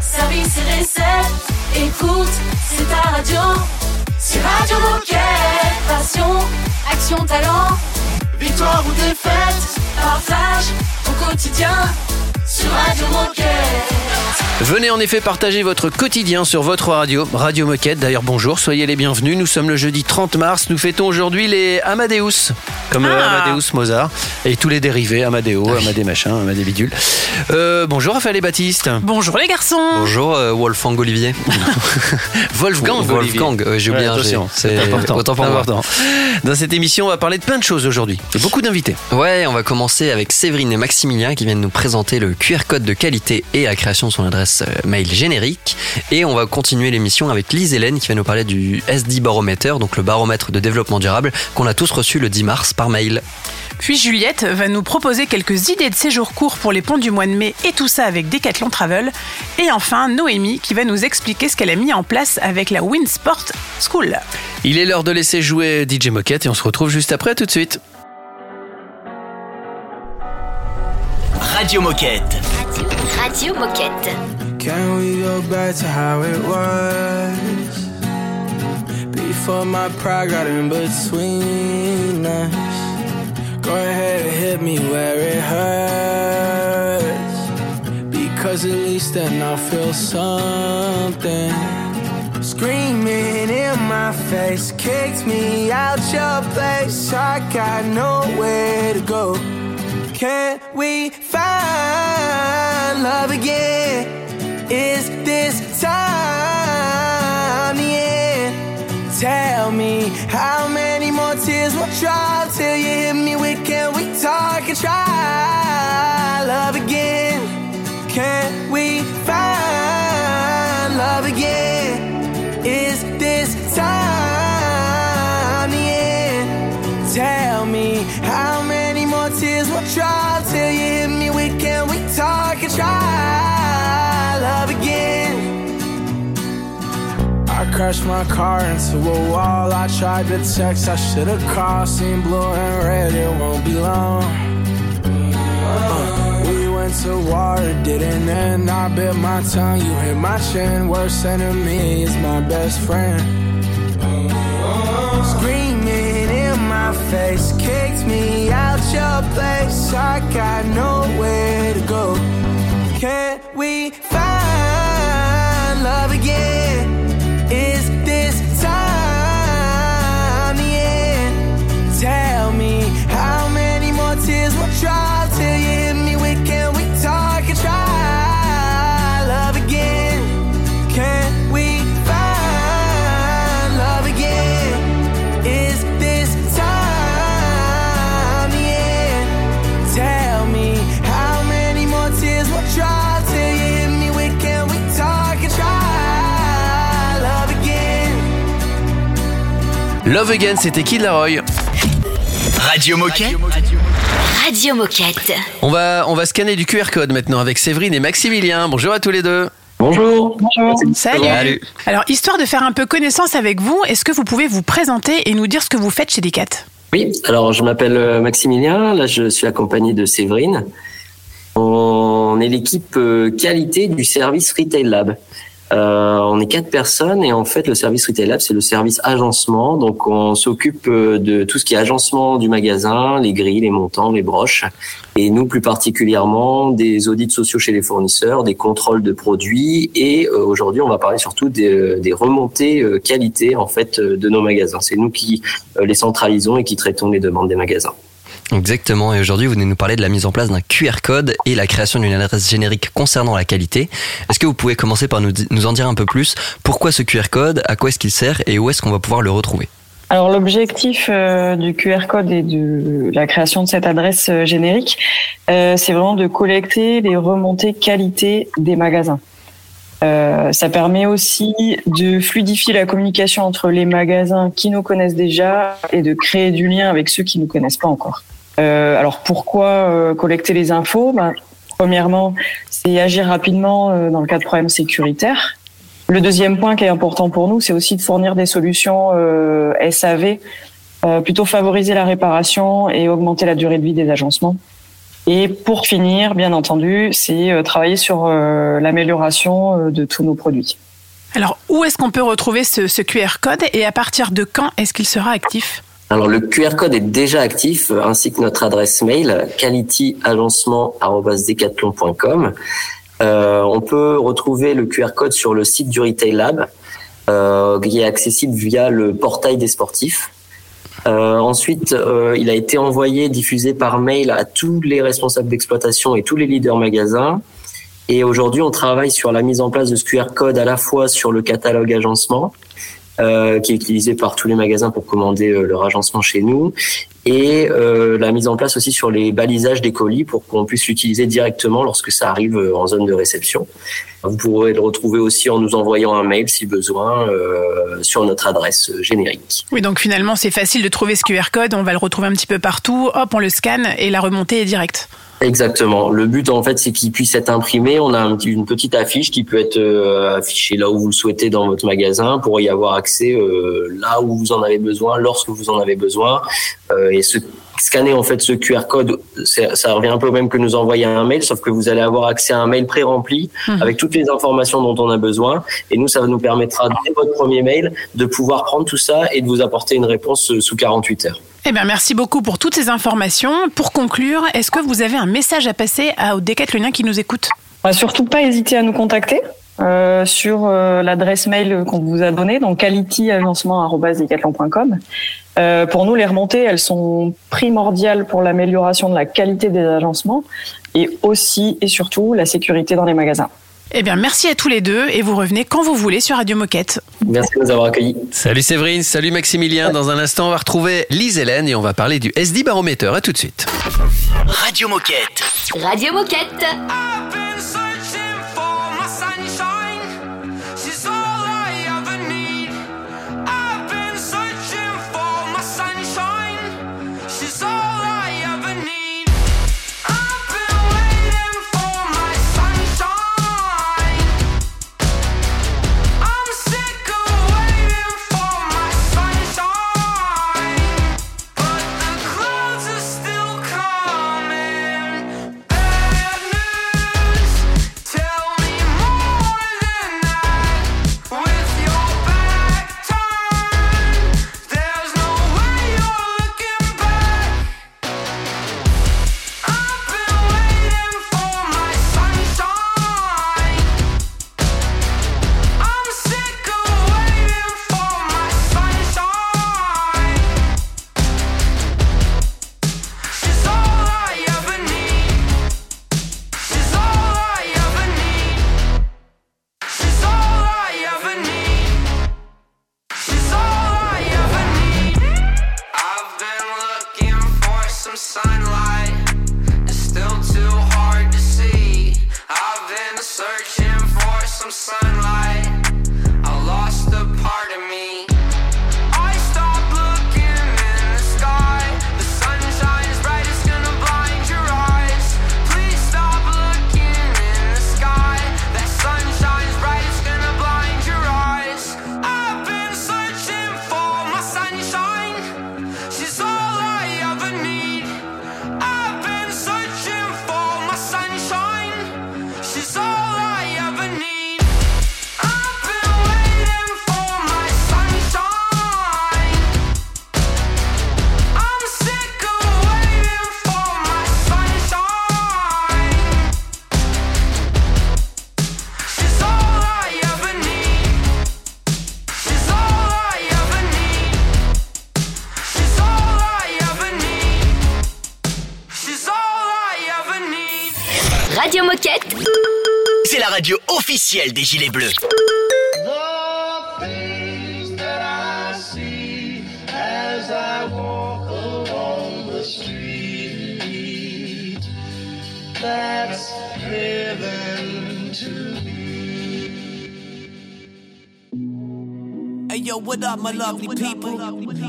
service et recettes. Écoute, c'est ta radio. C'est Radio Moquette. Passion, action, talent. Victoire ou défaite, partage ton quotidien sur Radio Moquette. Venez en effet partager votre quotidien sur votre radio, Radio Moquette. D'ailleurs, bonjour, soyez les bienvenus. Nous sommes le jeudi 30 mars. Nous fêtons aujourd'hui les Amadeus, comme euh, Ah. Amadeus Mozart et tous les dérivés, Amadeo, Amadé machin, Amadé bidule. Euh, bonjour Raphaël et Baptiste. Bonjour les garçons Bonjour euh, Wolfgang Olivier. Wolfgang. Olivier. Wolfgang, euh, j'ai oublié Ouais, C'est important. autant pour moi. Dans cette émission, on va parler de plein de choses aujourd'hui. Beaucoup d'invités. Ouais, on va commencer avec Séverine et Maximilien qui viennent nous présenter le QR code de qualité et la création de son adresse euh, mail générique. Et on va continuer l'émission avec Lise Hélène qui va nous parler du SD Barometer, donc le baromètre de développement durable qu'on a tous reçu le 10 mars par mail. Puis Juliette va nous proposer quelques idées de séjours courts pour les ponts du mois de mai et tout ça avec Decathlon Travel. Et enfin Noémie qui va nous expliquer ce qu'elle a mis en place avec la Winsport School. Il est l'heure de laisser jouer DJ Moquette et on se retrouve juste après, tout de suite. Radio Moquette. Radio Moquette. Can we go back to how it was? Before my pride got in between us. Go ahead and hit me where it hurts. Because at least then I'll feel something. Screaming in my face, kicked me out your place. I got nowhere to go. Can we find love again? Is this time the end? Tell me how many more tears will drop till you hit me with can we talk and try try love again? I crashed my car into a wall. I tried to text, I should've called. Seen blue and red, it won't be long. Uh, we went to war, it didn't end. I bit my tongue, you hit my chin. Worst enemy is my best friend. Screaming in my face, kicked me out your place. I got nowhere to go. Love again? Love Again, c'était Kid Laroi. Radio Moquette. Radio Moquette. On va, on va scanner du QR code maintenant avec Séverine et Maximilien. Bonjour à tous les deux. Bonjour. Salut. Salut. Alors histoire de faire un peu connaissance avec vous, est-ce que vous pouvez vous présenter et nous dire ce que vous faites chez Decat? Oui, alors je m'appelle euh, Maximilien, là je suis accompagné de Séverine. On est l'équipe euh, qualité du service Retail Lab. Euh, on est quatre personnes et en fait le service Retail Lab c'est le service agencement. Donc on s'occupe euh, de tout ce qui est agencement du magasin, les grilles, les montants, les broches et nous plus particulièrement des audits sociaux chez les fournisseurs, des contrôles de produits et euh, aujourd'hui on va parler surtout des, des remontées euh, qualité en fait euh, de nos magasins. C'est nous qui euh, les centralisons et qui traitons les demandes des magasins. Exactement, et aujourd'hui vous venez nous parler de la mise en place d'un QR code et la création d'une adresse générique concernant la qualité. Est-ce que vous pouvez commencer par nous, en dire un peu plus? Pourquoi ce QR code? À quoi est-ce qu'il sert Et où est-ce qu'on va pouvoir le retrouver? Alors l'objectif euh, du QR code et de la création de cette adresse euh, générique, euh, c'est vraiment de collecter les remontées qualité des magasins. Ça permet aussi de fluidifier la communication entre les magasins qui nous connaissent déjà et de créer du lien avec ceux qui ne nous connaissent pas encore. Euh, alors pourquoi euh, collecter les infos? Ben, Premièrement, c'est agir rapidement euh, dans le cas de problèmes sécuritaires. Le deuxième point qui est important pour nous, c'est aussi de fournir des solutions SAV, plutôt favoriser la réparation et augmenter la durée de vie des agencements. Et pour finir, bien entendu, c'est travailler sur l'amélioration de tous nos produits. Alors, où est-ce qu'on peut retrouver ce, QR code et à partir de quand est-ce qu'il sera actif? Alors le QR code est déjà actif, ainsi que notre adresse mail qualityagencement@decathlon.com. Euh, on peut retrouver le QR code sur le site du Retail Lab, euh, qui est accessible via le portail des sportifs. Euh, ensuite, euh, il a été envoyé, diffusé par mail à tous les responsables d'exploitation et tous les leaders magasins. Et aujourd'hui, on travaille sur la mise en place de ce QR code à la fois sur le catalogue agencement, euh, qui est utilisé par tous les magasins pour commander euh, leur agencement chez nous, et euh, la mise en place aussi sur les balisages des colis pour qu'on puisse l'utiliser directement lorsque ça arrive euh, en zone de réception. Vous pourrez le retrouver aussi en nous envoyant un mail si besoin sur notre adresse générique. Oui, donc finalement c'est facile de trouver ce QR code, on va le retrouver un petit peu partout, hop, on le scanne et la remontée est directe. Exactement. Le but, en fait, c'est qu'il puisse être imprimé. On a une petite affiche qui peut être euh, affichée là où vous le souhaitez dans votre magasin pour y avoir accès euh, là où vous en avez besoin, lorsque vous en avez besoin. Euh, et ce, scanner en fait ce QR code, ça revient un peu au même que nous envoyer un mail, sauf que vous allez avoir accès à un mail pré-rempli mhm. avec toutes les informations dont on a besoin. Et nous, ça nous permettra dès votre premier mail de pouvoir prendre tout ça et de vous apporter une réponse sous 48 heures. Eh bien, merci beaucoup pour toutes ces informations. Pour conclure, est-ce que vous avez un message à passer aux décathloniens qui nous écoutent bah, Surtout pas hésiter à nous contacter. Euh, sur euh, l'adresse mail qu'on vous a donnée, donc qualityagencement.com. Euh, pour nous, les remontées, elles sont primordiales pour l'amélioration de la qualité des agencements et aussi et surtout la sécurité dans les magasins. Eh bien, merci à tous les deux et vous revenez quand vous voulez sur Radio Moquette. Merci de nous avoir accueillis. Salut Séverine, salut Maximilien. Dans un instant, on va retrouver Lise Hélène et on va parler du SD Baromètre. À tout de suite. Radio Moquette. Radio Moquette. Des Gilets Bleus. Hey yo, what up, my lovely people?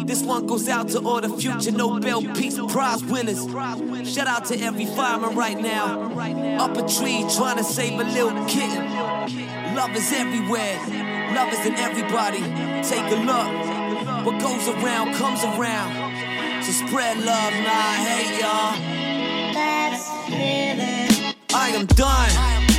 This one goes out to all the future Nobel Peace Prize winners. Shout out to every fireman right now. Up a tree trying to save a little kitten. Love is everywhere. Love is in everybody. Take a look. What goes around comes around. So spread love, not hate, y'all. I am done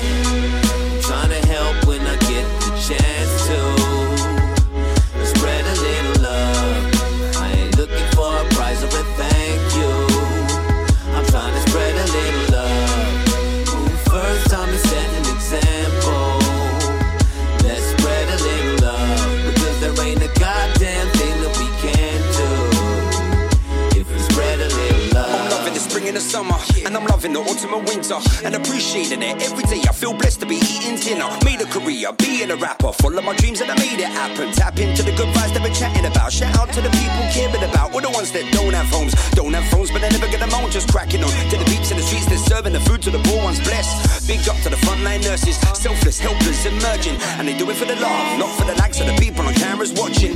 And I'm the autumn and winter, and appreciating it every day. I feel blessed to be eating dinner. Made a career, being a rapper, full of my dreams, and I made it happen. Tap into the good vibes that we're chatting about. Shout out to the people caring about, all the ones that don't have homes, don't have phones, but they never get them on. Just cracking on to the peeps in the streets, they're serving the food to the poor ones. Blessed, big up to the frontline nurses, selfless, helpless, emerging, and they do it for the love, not for the likes of the people on cameras watching.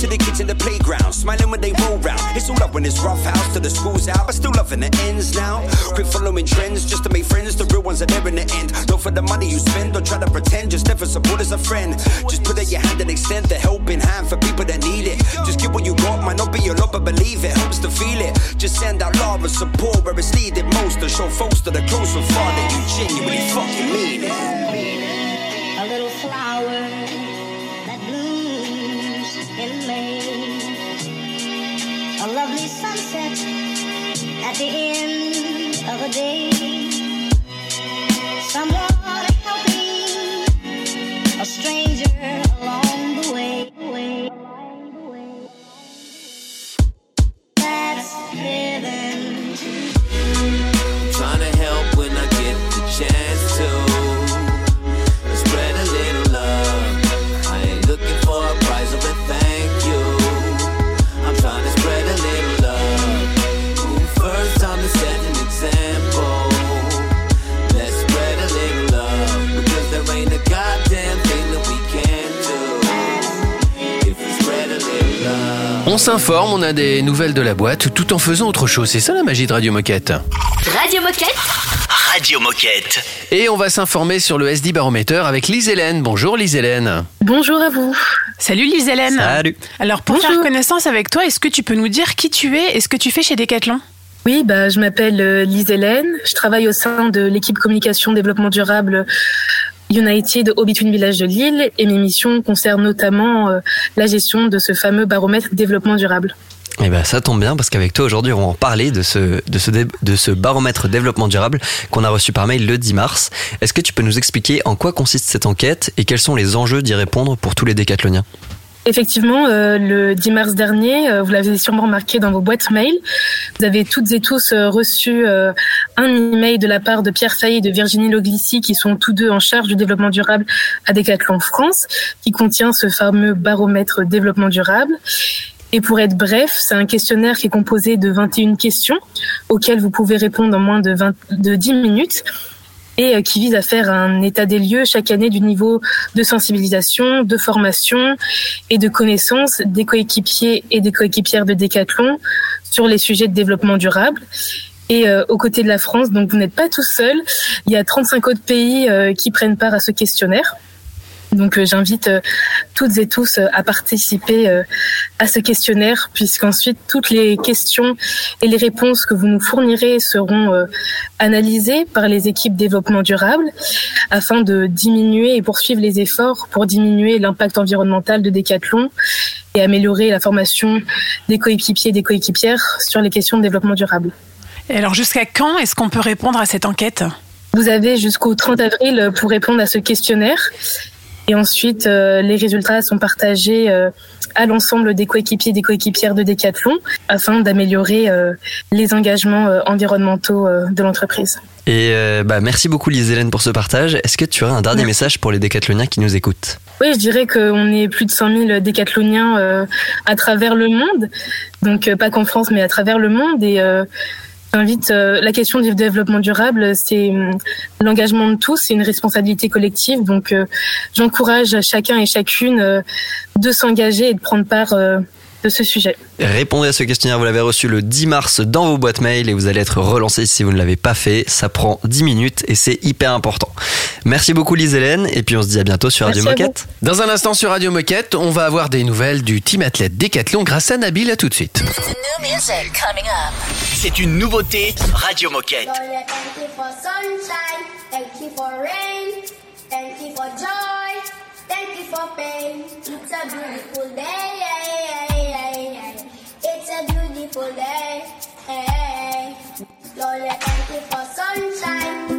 To the kids in the playground, smiling when they roll round. It's all up when it's rough house to the schools out, but still loving the ends now. Quit following trends just to make friends. The real ones are there in the end. Not for the money you spend, don't try to pretend. Just never support as a friend. Just put out your hand and extend the helping hand for people that need it. Just give what you got, might not be a lot, but believe it helps to feel it. Just send out love and support where it's needed most. To show folks that are close and far that you genuinely fucking mean it. A little flower that blooms in May. A lovely sunset at the end of a day. Someone helping a stranger On s'informe, on a des nouvelles de la boîte, tout en faisant autre chose. C'est ça la magie de Radio Moquette. Radio Moquette Radio Moquette. Et on va s'informer sur le SD Baromètre avec Lise Hélène. Bonjour Lise Hélène. Bonjour à vous. Salut Lise Hélène. Salut. Alors pour Bonjour. faire connaissance avec toi, est-ce que tu peux nous dire qui tu es et ce que tu fais chez Decathlon? Oui, bah, je m'appelle euh, Lise Hélène. Je travaille au sein de l'équipe communication développement durable United au Between Village de Lille et mes missions concernent notamment euh, la gestion de ce fameux baromètre développement durable. Eh ben, ça tombe bien parce qu'avec toi aujourd'hui, on va en parler de ce, de ce, dé- de ce baromètre développement durable qu'on a reçu par mail le 10 mars. Est-ce que tu peux nous expliquer en quoi consiste cette enquête et quels sont les enjeux d'y répondre pour tous les décathloniens? Effectivement, euh, le 10 mars dernier, euh, vous l'avez sûrement remarqué dans vos boîtes mail, vous avez toutes et tous euh, reçu un email de la part de Pierre Fay et de Virginie Loglici, qui sont tous deux en charge du développement durable à Decathlon France, qui contient ce fameux baromètre développement durable. Et pour être bref, c'est un questionnaire qui est composé de 21 questions auxquelles vous pouvez répondre en moins de, 20, de 10 minutes et euh, qui vise à faire un état des lieux chaque année du niveau de sensibilisation, de formation et de connaissance des coéquipiers et des coéquipières de Decathlon sur les sujets de développement durable. Et euh, aux côtés de la France, donc vous n'êtes pas tout seul, il y a 35 autres pays euh, qui prennent part à ce questionnaire. Donc euh, j'invite euh, toutes et tous euh, à participer à ce questionnaire puisqu'ensuite toutes les questions et les réponses que vous nous fournirez seront analysées par les équipes développement durable afin de diminuer et poursuivre les efforts pour diminuer l'impact environnemental de Decathlon et améliorer la formation des coéquipiers et des coéquipières sur les questions de développement durable. Et alors jusqu'à quand est-ce qu'on peut répondre à cette enquête? Vous avez jusqu'au 30 avril pour répondre à ce questionnaire. Et ensuite, euh, les résultats sont partagés euh, à l'ensemble des coéquipiers et des coéquipières de Decathlon afin d'améliorer euh, les engagements euh, environnementaux euh, de l'entreprise. Et euh, bah, merci beaucoup Lise Hélène pour ce partage. Est-ce que tu aurais un dernier message pour les décathloniens qui nous écoutent? Oui, je dirais qu'on est plus de 100 000 décathloniens euh, à travers le monde, donc euh, pas qu'en France, mais à travers le monde. Et euh, j'invite euh, la question du développement durable, c'est hum, l'engagement de tous, c'est une responsabilité collective. Donc, euh, j'encourage chacun et chacune euh, de s'engager et de prendre part de ce sujet. Répondez à ce questionnaire, vous l'avez reçu le 10 mars dans vos boîtes mail et vous allez être relancé si vous ne l'avez pas fait. Ça prend 10 minutes et c'est hyper important. Merci beaucoup Lise Hélène et puis on se dit à bientôt sur Radio Merci Moquette. Dans un instant sur Radio Moquette, on va avoir des nouvelles du team athlète Décathlon grâce à Nabil. À tout de suite. C'est une nouveauté Radio Moquette. Thank you for joy, thank you for pain. It's a beautiful day. A beautiful day. Lord, thank you for sunshine,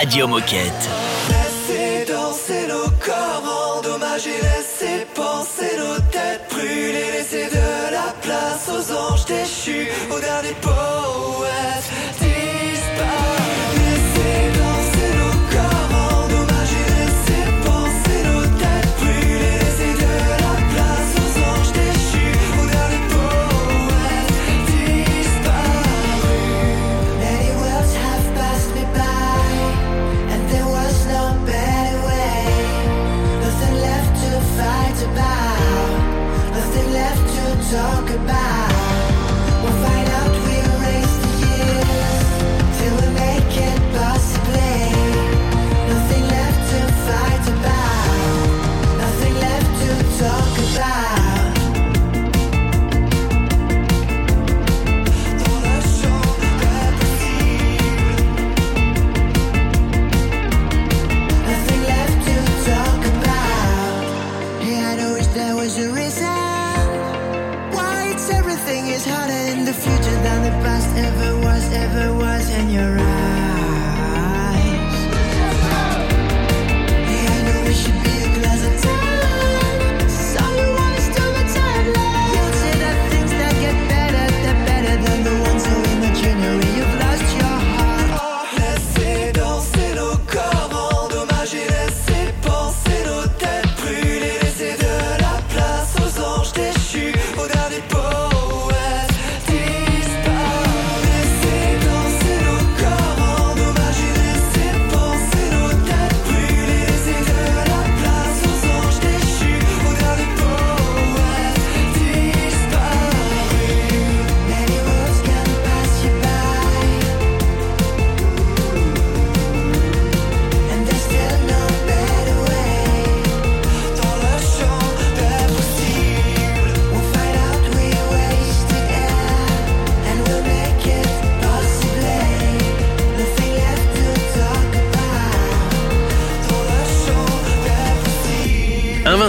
Radio Moquette.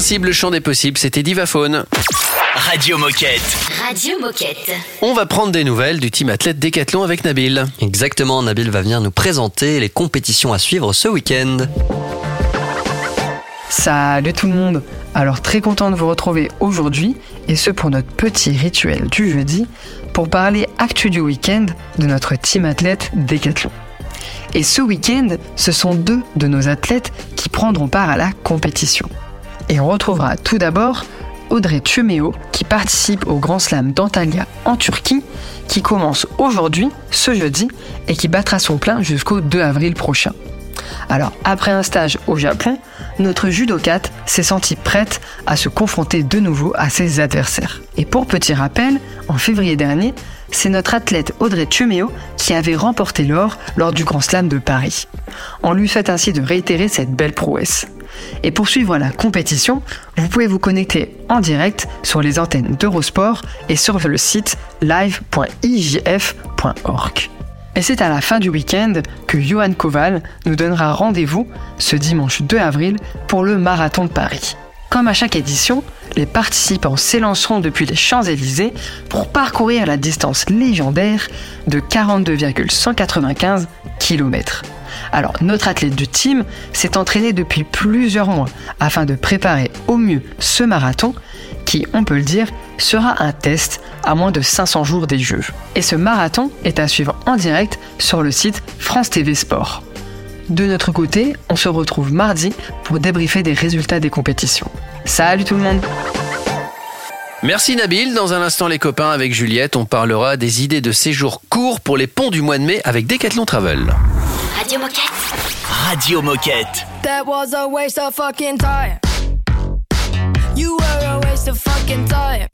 Invincible champ des possibles, c'était Divaphone. Radio Moquette. Radio Moquette. On va prendre des nouvelles du team athlète Décathlon avec Nabil. Exactement, Nabil va venir nous présenter les compétitions à suivre ce week-end. Salut tout le monde Alors très content de vous retrouver aujourd'hui, et ce pour notre petit rituel du jeudi, pour parler actu du week-end de notre team athlète Décathlon. Et ce week-end, ce sont deux de nos athlètes qui prendront part à la compétition. Et on retrouvera tout d'abord Audrey Tuméo qui participe au Grand Slam d'Antalya en Turquie, qui commence aujourd'hui, ce jeudi, et qui battra son plein jusqu'au 2 avril prochain. Alors, après un stage au Japon, notre judokate s'est sentie prête à se confronter de nouveau à ses adversaires. Et pour petit rappel, en février dernier, c'est notre athlète Audrey Tuméo qui avait remporté l'or lors du Grand Slam de Paris. On lui fait ainsi de réitérer cette belle prouesse. Et pour suivre la compétition, vous pouvez vous connecter en direct sur les antennes d'Eurosport et sur le site live.ijf.org. Et c'est à la fin du week-end que Johan Koval nous donnera rendez-vous ce dimanche 2 avril pour le Marathon de Paris. Comme à chaque édition, les participants s'élanceront depuis les Champs-Élysées pour parcourir la distance légendaire de 42,195 km. Alors, notre athlète du team s'est entraîné depuis plusieurs mois afin de préparer au mieux ce marathon qui, on peut le dire, sera un test à moins de 500 jours des Jeux. Et ce marathon est à suivre en direct sur le site France TV Sport. De notre côté, on se retrouve mardi pour débriefer des résultats des compétitions. Salut tout le monde Merci Nabil. Dans un instant, les copains, avec Juliette, on parlera des idées de séjour courts pour les ponts du mois de mai avec Decathlon Travel. Radio Moquette. Radio Moquette. That was a waste of fucking time. You were a waste of fucking time.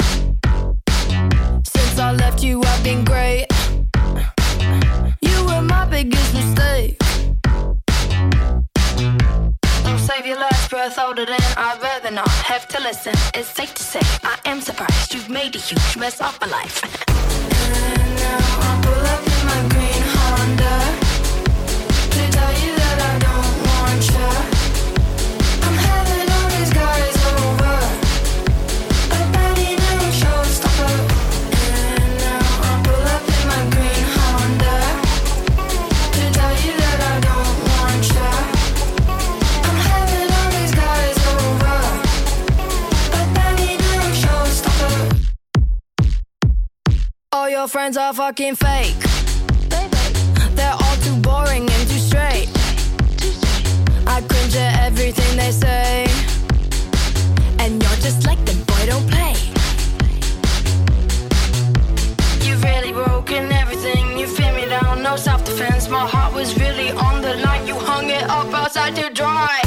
Since I left you, I've been great. You were my biggest mistake. Breath older than I'd rather not have to listen. It's safe to say I am surprised you've made a huge mess of my life. And now I pull up All your friends are fucking fake. They're all too boring and too straight. I cringe at everything they say. And you're just like them, boy, don't play. You've really broken everything. You feel me down, no self defense. My heart was really on the line. You hung it up outside to dry.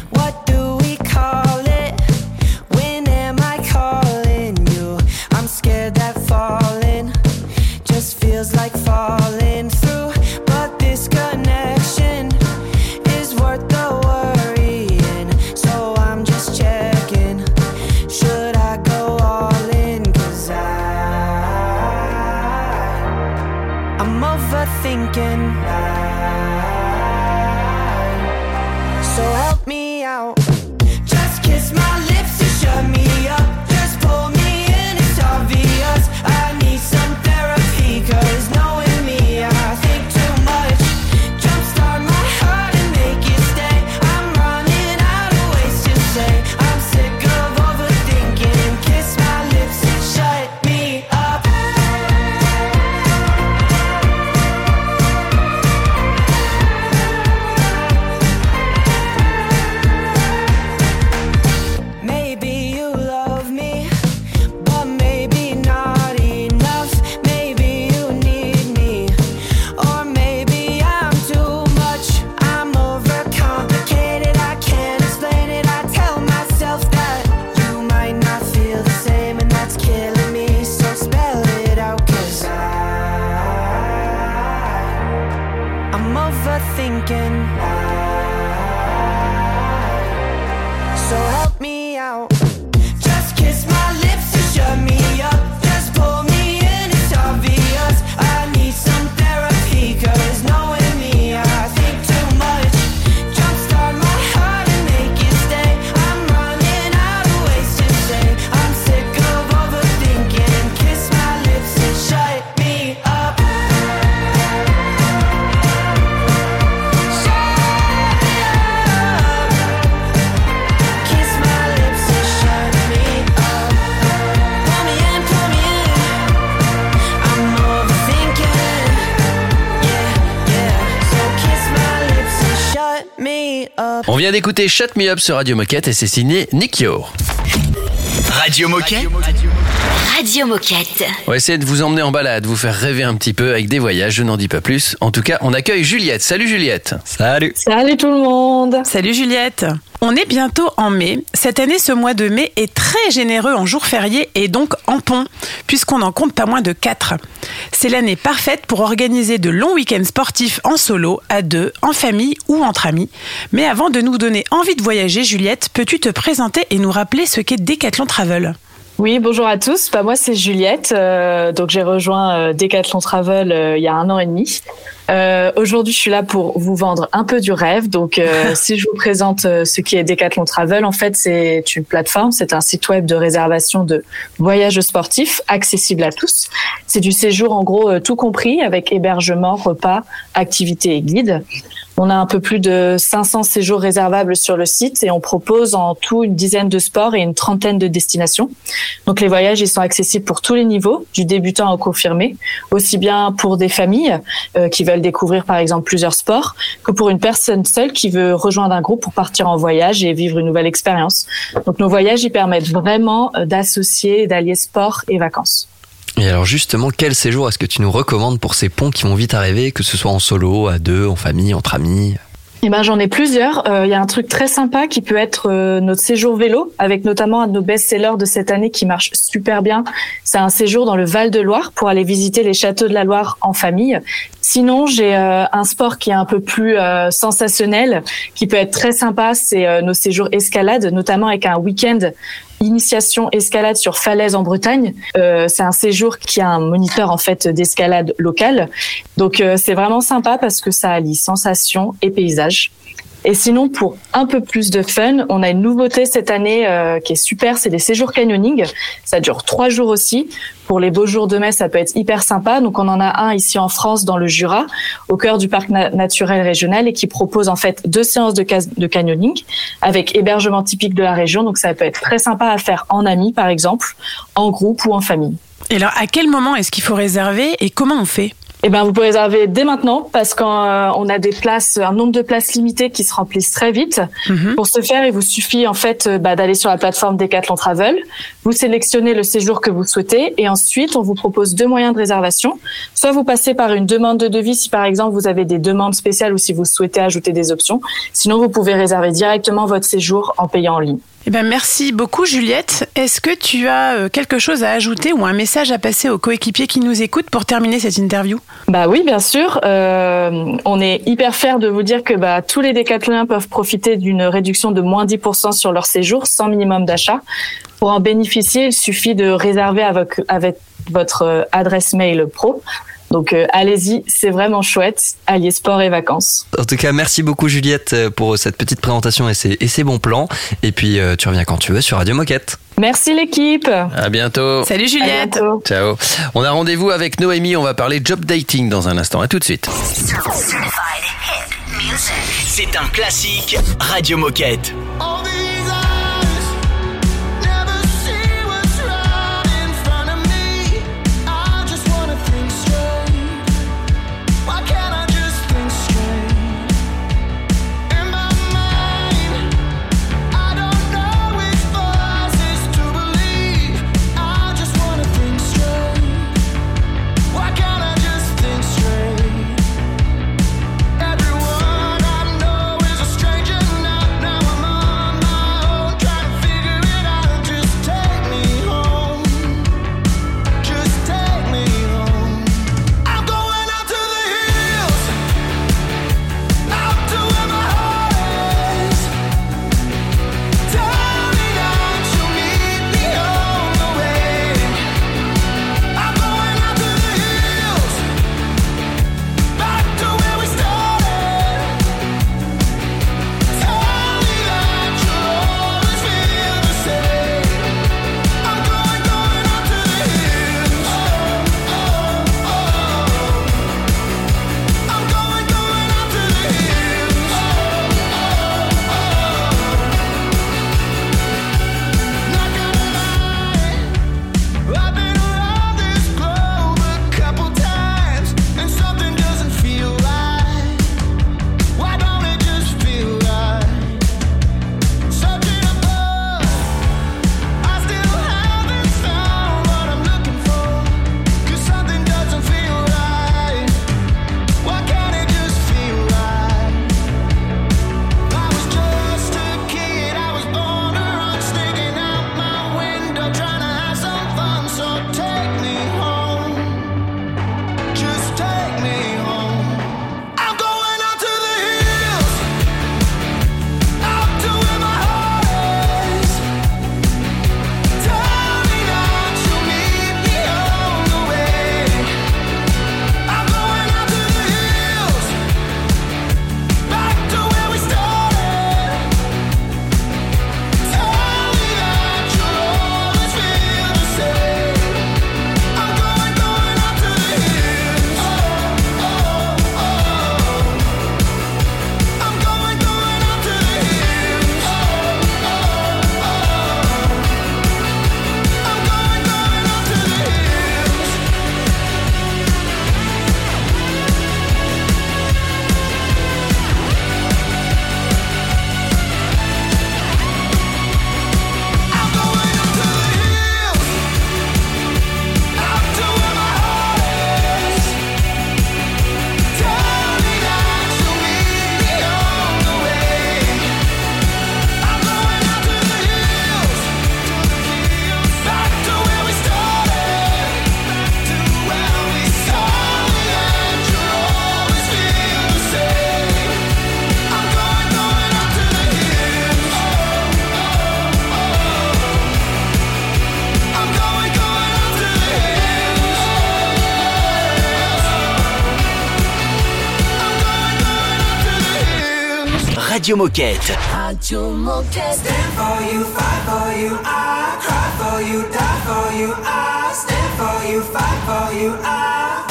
Vient d'écouter Shut Me Up sur Radio Moquette et c'est signé Nick Yor. Radio Moquette Radio Moquette. On va essayer de vous emmener en balade, vous faire rêver un petit peu avec des voyages, je n'en dis pas plus. En tout cas, on accueille Juliette. Salut Juliette. Salut. Salut tout le monde. Salut Juliette. On est bientôt en mai. Cette année, ce mois de mai est très généreux en jours fériés et donc en ponts, puisqu'on n'en compte pas moins de 4. C'est l'année parfaite pour organiser de longs week-ends sportifs en solo, à deux, en famille ou entre amis. Mais avant de nous donner envie de voyager, Juliette, peux-tu te présenter et nous rappeler ce qu'est Decathlon Travel? Oui, bonjour à tous. Bah, moi, c'est Juliette. Euh, donc, j'ai rejoint euh, Decathlon Travel euh, il y a un an et demi. Euh, Aujourd'hui, je suis là pour vous vendre un peu du rêve. Donc, si je vous présente ce qui est Decathlon Travel, en fait, c'est une plateforme, c'est un site web de réservation de voyages sportifs accessible à tous. C'est du séjour, en gros, tout compris, avec hébergement, repas, activités et guides. On a un peu plus de 500 séjours réservables sur le site et on propose en tout une dizaine de sports et une trentaine de destinations. Donc les voyages, ils sont accessibles pour tous les niveaux, du débutant au confirmé, aussi bien pour des familles euh, qui veulent découvrir par exemple plusieurs sports, que pour une personne seule qui veut rejoindre un groupe pour partir en voyage et vivre une nouvelle expérience. Donc nos voyages, ils permettent vraiment euh, d'associer, d'allier sport et vacances. Et alors justement, quel séjour est-ce que tu nous recommandes pour ces ponts qui vont vite arriver, que ce soit en solo, à deux, en famille, entre amis? Eh ben, j'en ai plusieurs. Euh, Il y a un truc très sympa qui peut être euh, notre séjour vélo, avec notamment un de nos best-sellers de cette année qui marche super bien. C'est un séjour dans le Val de Loire pour aller visiter les châteaux de la Loire en famille. Sinon, j'ai euh, un sport qui est un peu plus euh, sensationnel, qui peut être très sympa. C'est euh, nos séjours escalade, notamment avec un week-end initiation escalade sur falaise en Bretagne. Euh, c'est un séjour qui a un moniteur en fait d'escalade local. Donc euh, c'est vraiment sympa parce que ça allie sensation et paysage. Et sinon, pour un peu plus de fun, on a une nouveauté cette année euh, qui est super, c'est des séjours canyoning. Ça dure trois jours aussi. Pour les beaux jours de mai, ça peut être hyper sympa. Donc on en a un ici en France, dans le Jura, au cœur du parc na- naturel régional, et qui propose en fait deux séances de, de canyoning avec hébergement typique de la région. Donc ça peut être très sympa à faire en amis, par exemple, en groupe ou en famille. Et alors, à quel moment est-ce qu'il faut réserver et comment on fait? Eh ben, vous pouvez réserver dès maintenant parce qu'on a des places, un nombre de places limitées qui se remplissent très vite. Pour ce faire, il vous suffit en fait euh, bah, d'aller sur la plateforme Decathlon Travel. Vous sélectionnez le séjour que vous souhaitez et ensuite on vous propose deux moyens de réservation. Soit vous passez par une demande de devis si par exemple vous avez des demandes spéciales ou si vous souhaitez ajouter des options. Sinon, vous pouvez réserver directement votre séjour en payant en ligne. Eh ben, merci beaucoup Juliette. Est-ce que tu as euh, quelque chose à ajouter ou un message à passer aux coéquipiers qui nous écoutent pour terminer cette interview? Bah oui, bien sûr. Euh, on est hyper fiers de vous dire que bah, tous les décathloniens peuvent profiter d'une réduction de moins 10% sur leur séjour sans minimum d'achat. Pour en bénéficier, il suffit de réserver avec, avec votre euh, adresse mail pro. Donc euh, allez-y, c'est vraiment chouette, allier sport et vacances. En tout cas, merci beaucoup Juliette euh, pour cette petite présentation et ses, bons plans. Et puis euh, tu reviens quand tu veux sur Radio Moquette. Merci l'équipe. À bientôt. Salut Juliette. Ciao. On a rendez-vous avec Noémie, on va parler job dating dans un instant. À tout de suite. C'est un classique Radio Moquette. Moquette. Radio Moquette. Stand for you, fight for you, I cry for you, die for you, I stand for you, fight for you, I.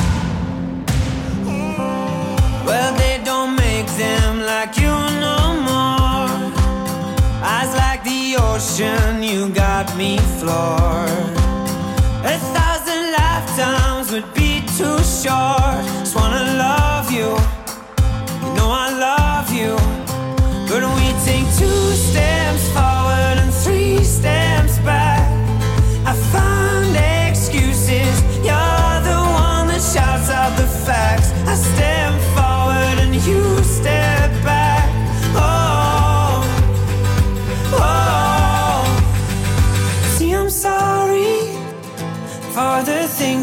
Well, they don't make them like you no more. Eyes like the ocean, you got me floored. A thousand lifetimes would be too short.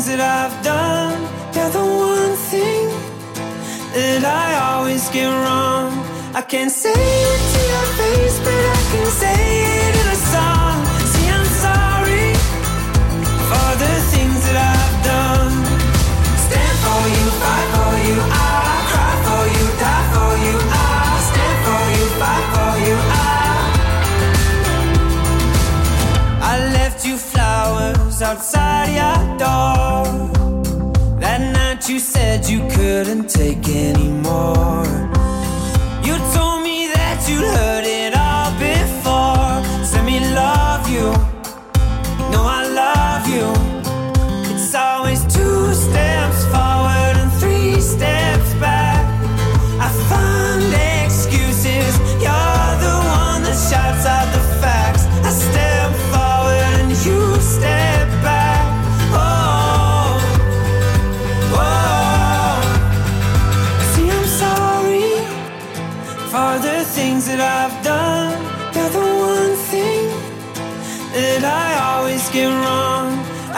that I've done, You're the one thing that I always get wrong. I can't say it to your face, but I can say it. Outside your door. That night you said you couldn't take anymore. You told me that you'd heard it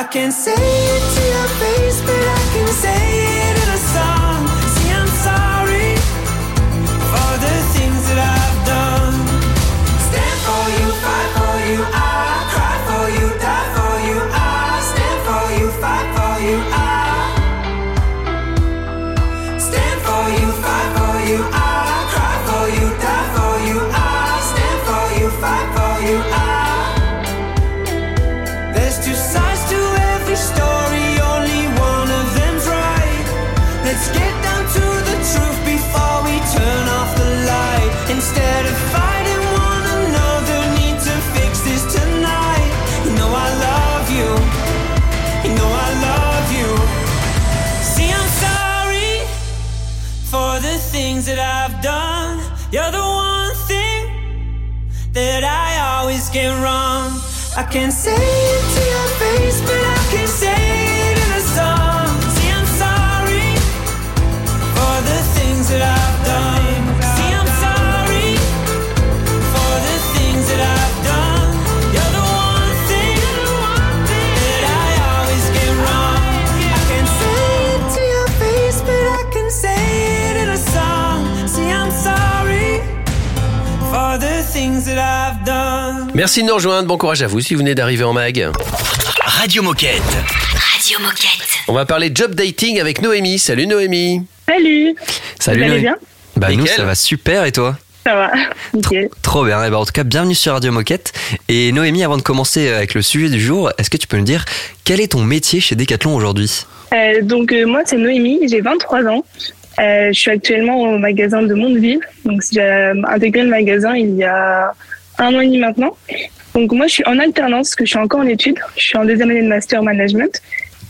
I can't say it to your face, get wrong. I can't say it to your face, Merci de nous rejoindre. Bon courage à vous si vous venez d'arriver en mag. Radio Moquette. Radio Moquette. On va parler job dating avec Noémie. Salut Noémie. Salut. Salut Vous allez bien Bah nous ça va super et toi Ça va. Nickel. Trop bien. Et bah, en tout cas, bienvenue sur Radio Moquette. Et Noémie, avant de commencer avec le sujet du jour, est-ce que tu peux nous dire quel est ton métier chez Decathlon aujourd'hui? Euh, donc euh, moi c'est Noémie, j'ai 23 ans. Euh, je suis actuellement au magasin de Mondeville. Donc j'ai intégré le magasin il y a un an et demi maintenant. Donc moi je suis en alternance parce que je suis encore en études. Je suis en deuxième année de master management.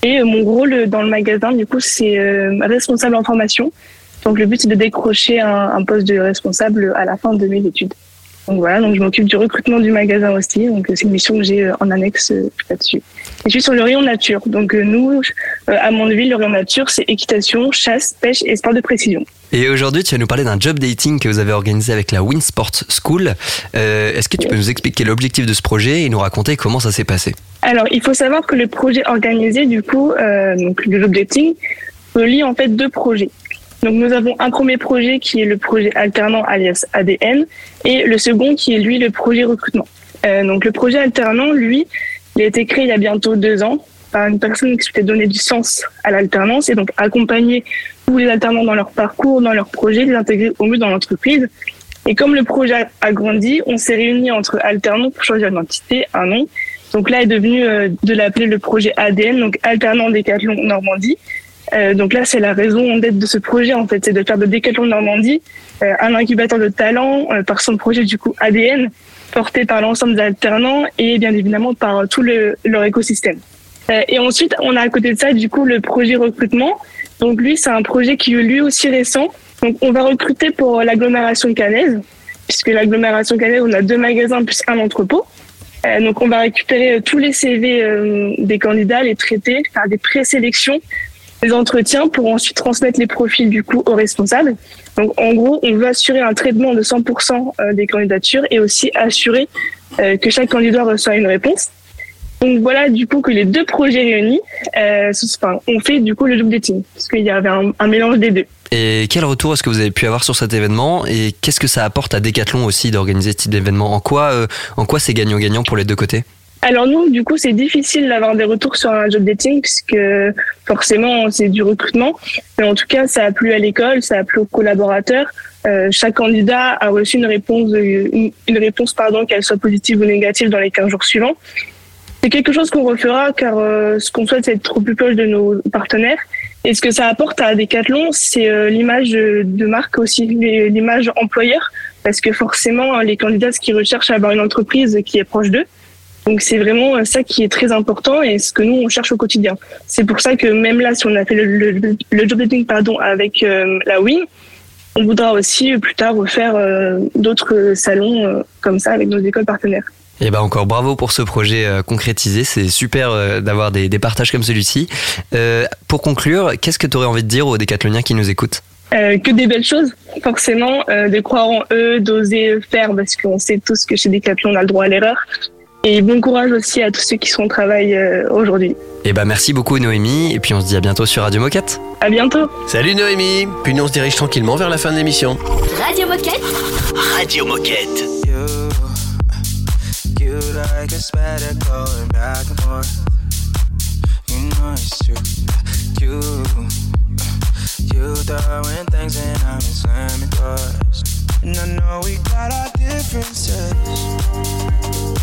Et euh, mon rôle euh, dans le magasin du coup c'est euh, responsable en formation. Donc le but c'est de décrocher un, un poste de responsable à la fin de mes études. Donc voilà, donc je m'occupe du recrutement du magasin aussi. Donc euh, c'est une mission que j'ai euh, en annexe euh, là-dessus. Et je suis sur le rayon nature. Donc nous, à Mondeville, le rayon nature, c'est équitation, chasse, pêche et sport de précision. Et aujourd'hui, tu vas nous parler d'un job dating que vous avez organisé avec la Winsport School. Euh, Est-ce que tu peux nous expliquer l'objectif de ce projet et nous raconter comment ça s'est passé? Alors, il faut savoir que le projet organisé, du coup, euh, donc le job dating, relie en fait deux projets. Donc, nous avons un premier projet qui est le projet alternant alias ADN et le second qui est lui le projet recrutement. Euh, donc, le projet alternant, lui, il a été créé il y a bientôt deux ans par une personne qui souhaitait donner du sens à l'alternance et donc accompagner tous les alternants dans leur parcours, dans leur projet, les intégrer au mieux dans l'entreprise. Et comme le projet a- grandi, on s'est réunis entre alternants pour choisir une entité, un nom. Donc là est devenu euh, de l'appeler le projet ADN, donc alternant Décathlon Normandie. Euh, donc là, c'est la raison d'être de ce projet, en fait, c'est de faire de Décathlon Normandie euh, un incubateur de talent euh, par son projet du coup ADN, porté par l'ensemble des alternants et bien évidemment par tout le, leur écosystème. Et ensuite, on a à côté de ça, du coup, le projet recrutement. Donc lui, c'est un projet qui est lui aussi récent. Donc on va recruter pour l'agglomération canaise, puisque l'agglomération canaise, on a deux magasins plus un entrepôt. Donc on va récupérer tous les CV des candidats, les traiter, faire des présélections, des entretiens pour ensuite transmettre les profils du coup aux responsables. Donc en gros, on veut assurer un traitement de 100% euh, des candidatures et aussi assurer euh, que chaque candidat reçoit une réponse. Donc voilà du coup que les deux projets réunis, euh, enfin, fait du coup le job dating, parce qu'il y avait un, un mélange des deux. Et quel retour est-ce que vous avez pu avoir sur cet événement? Et qu'est-ce que ça apporte à Decathlon aussi d'organiser ce type d'événement? En quoi, euh, en quoi c'est gagnant-gagnant pour les deux côtés? Alors nous, du coup, c'est difficile d'avoir des retours sur un job dating puisque forcément c'est du recrutement. Mais en tout cas, ça a plu à l'école, ça a plu aux collaborateurs. Euh, chaque candidat a reçu une réponse, une, réponse pardon, qu'elle soit positive ou négative dans les 15 jours suivants. C'est quelque chose qu'on refera car euh, ce qu'on souhaite, c'est être au plus proche de nos partenaires. Et ce que ça apporte à Decathlon, c'est euh, l'image de, marque aussi, l'image employeur, parce que forcément, les candidats, ce qu'ils recherchent, à avoir une entreprise qui est proche d'eux. Donc c'est vraiment euh, ça qui est très important et ce que nous on cherche au quotidien. C'est pour ça que même là, si on a fait le, le, le job dating pardon avec euh, la Win, on voudra aussi euh, plus tard refaire euh, d'autres salons euh, comme ça avec nos écoles partenaires. Et ben encore bravo pour ce projet concrétisé, c'est super d'avoir des, des partages comme celui-ci. Pour conclure, qu'est-ce que tu aurais envie de dire aux décathloniens qui nous écoutent? Euh, que des belles choses, forcément, euh, de croire en eux, d'oser faire, parce qu'on sait tous que chez Decathlon, on a le droit à l'erreur. Et bon courage aussi à tous ceux qui sont au travail euh, aujourd'hui. Et ben merci beaucoup Noémie, et puis on se dit à bientôt sur Radio Moquette. À bientôt. Salut Noémie. Puis nous on se dirige tranquillement vers la fin de l'émission. Radio Moquette. Radio Moquette. You like a spider going back and forth. You know it's true. You, you throwing things and I'm slamming doors. And I know we got our differences.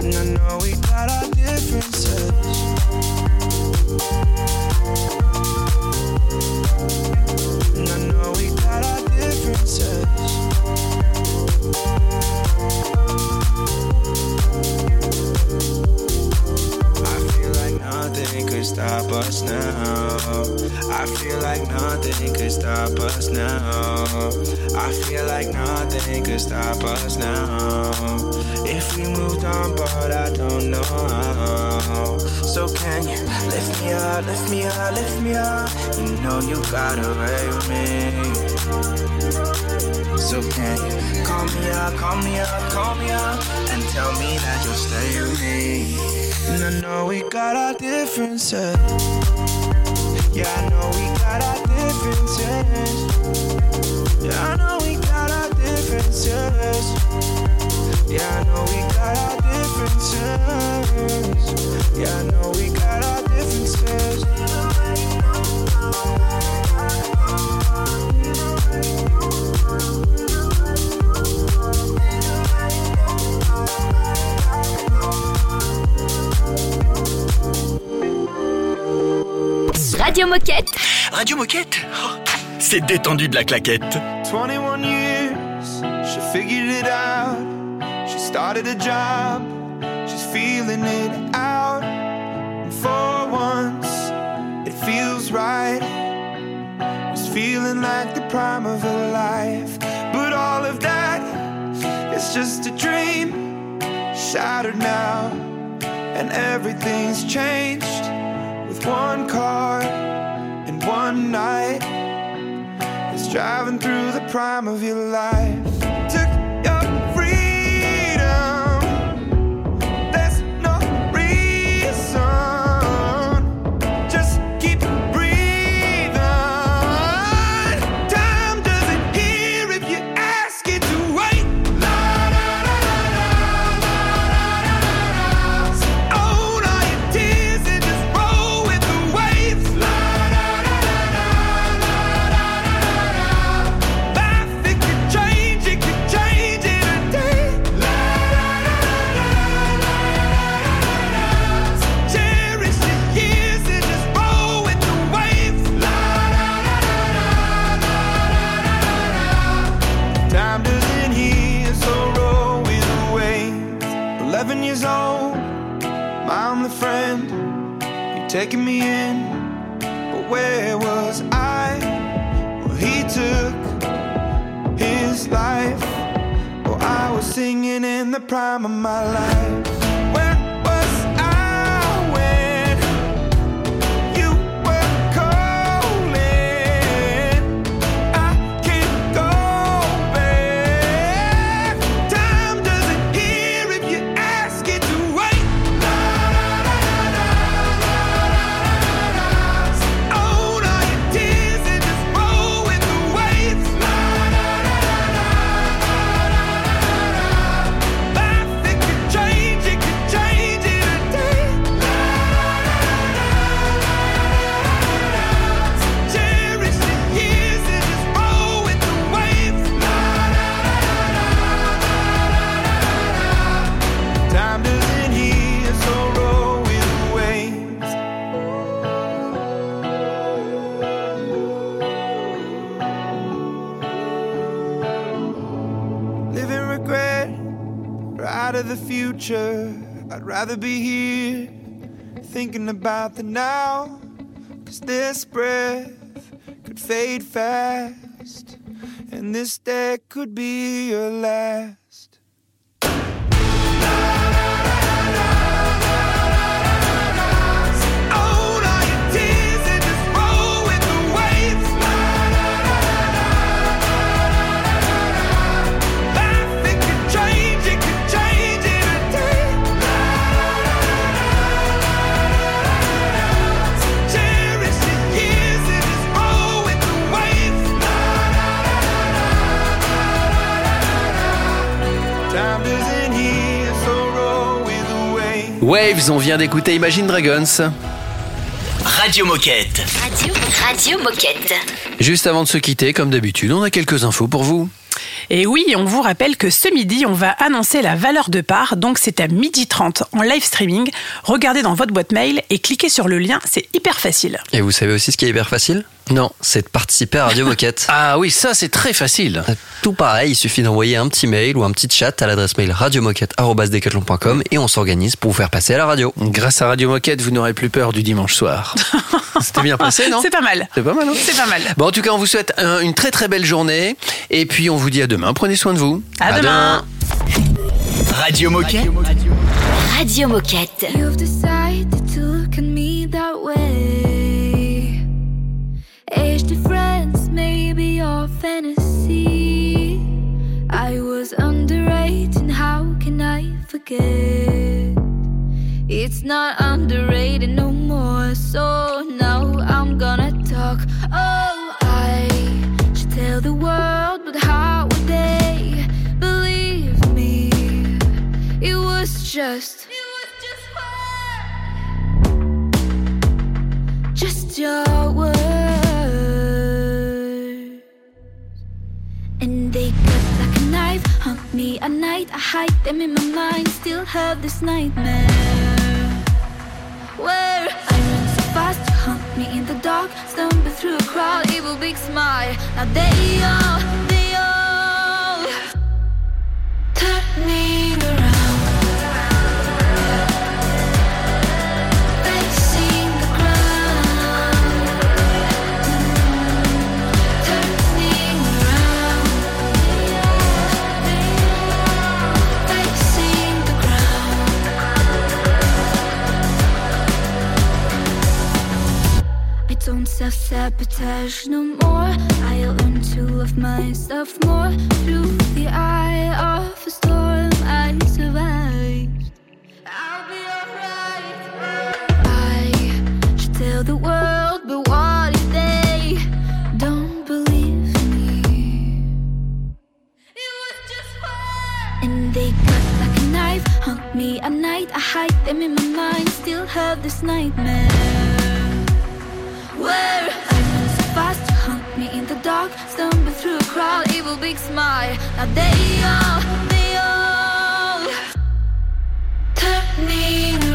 And I know we got our differences. And I know we got our differences. Stop us now. I feel like nothing could stop us now. I feel like nothing could stop us now. If we moved on, but I don't know. So can you lift me up, lift me up, lift me up? You know you got away with me. So can you call me up, call me up, call me up, and tell me that you'll stay with me? And I know we got our differences. Yeah, I know we got our differences. Yeah, I know we got our differences. Yeah, I know we got our differences. Yeah, I know we got our differences. Radio Moquette. Radio Moquette Oh, C'est détendu de la claquette. 21 years, she figured it out. She started a job, she's feeling it out. And for once, it feels right. It's feeling like the prime of her life. But all of that is just a dream, shattered now. And everything's changed with one car and one night. It's driving through the prime of your life. Cause this breath could fade fast, and this day could be your last. Waves. On vient d'écouter Imagine Dragons. Radio Moquette. Radio, Radio Moquette. Juste avant de se quitter, comme d'habitude, on a quelques infos pour vous. Et oui, on vous rappelle que ce midi, on va annoncer la valeur de part, donc c'est à midi 30 en live streaming. Regardez dans votre boîte mail et cliquez sur le lien, c'est hyper facile. Et vous savez aussi ce qui est hyper facile? Non. C'est de participer à Radio Moquette. Ah oui, ça c'est très facile. Tout pareil, il suffit d'envoyer un petit mail ou un petit chat à l'adresse mail radiomoquette.com et on s'organise pour vous faire passer à la radio. Grâce à Radio Moquette, vous n'aurez plus peur du dimanche soir. C'était bien passé, non? C'est pas mal. C'est pas mal, non C'est pas mal. Bon, en tout cas, on vous souhaite un- une très très belle journée. Et puis, on vous dit à demain. Prenez soin de vous. À demain. Radio Moquette. Radio Moquette. You've decided to look at me that way. Age difference may be your fantasy. I was underrated, how can I forget? It's not underrated no more, so now I'm gonna talk. Oh, I should tell the world, was just. just your words. And they cut like a knife, hunt me at night. I hide them in my mind, still have this nightmare. Where I run so fast, you hunt me in the dark, stumble through a crowd, evil big smile. Now they all self-sabotage no more. I learn to love myself more through the eye of a storm. I survived. I'll be alright. I should tell the world, but what if they don't believe me? It was just fun And they cut like a knife, hunt me at night. I hide them in my mind, still have this nightmare. Where I run so fast, to hunt me in the dark, stumble through a crowd, evil big smile. Now they all, they all turning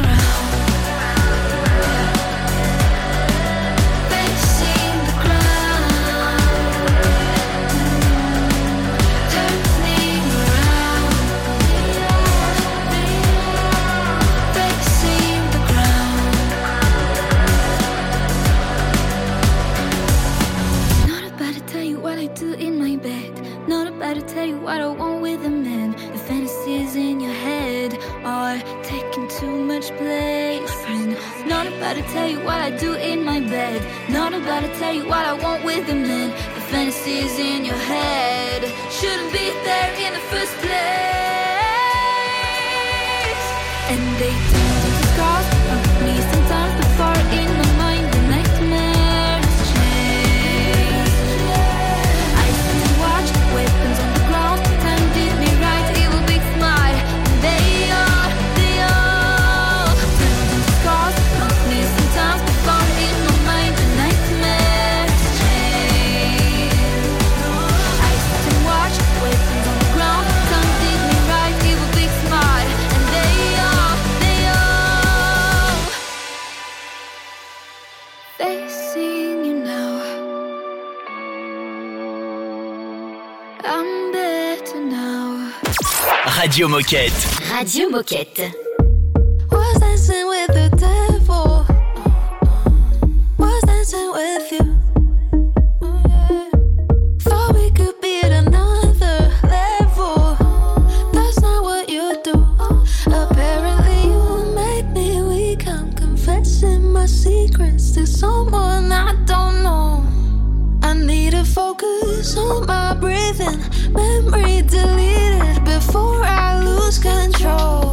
to tell you what I do in my bed. Not about to tell you what I want with a man. The fantasies in your head shouldn't be there in the first place. And they Radio Moquette. Radio Moquette. Was dancing with the devil. Was dancing with you. secrets to someone I don't know. I need to focus on my breathing. Memory deleted before I control.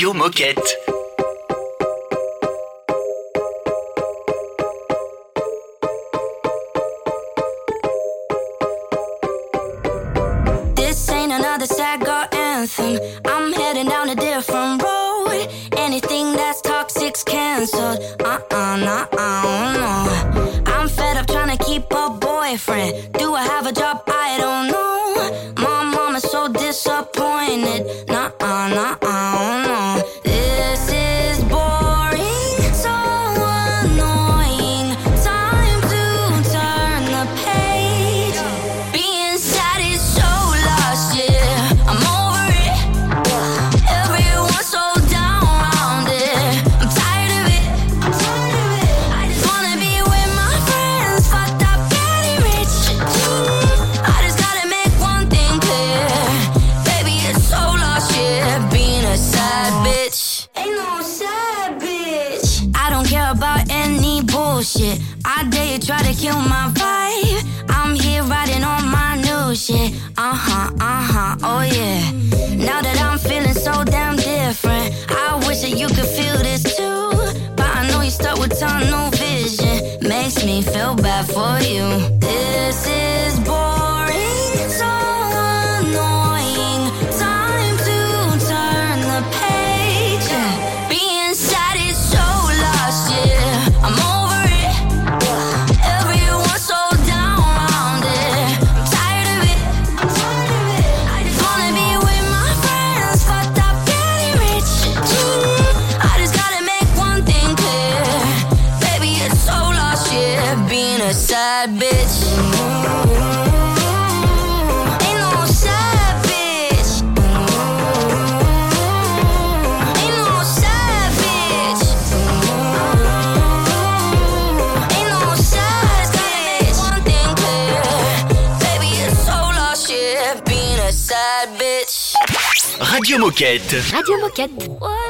Radio Moquette. shy bitch. Radio Moquette. Radio Moquette.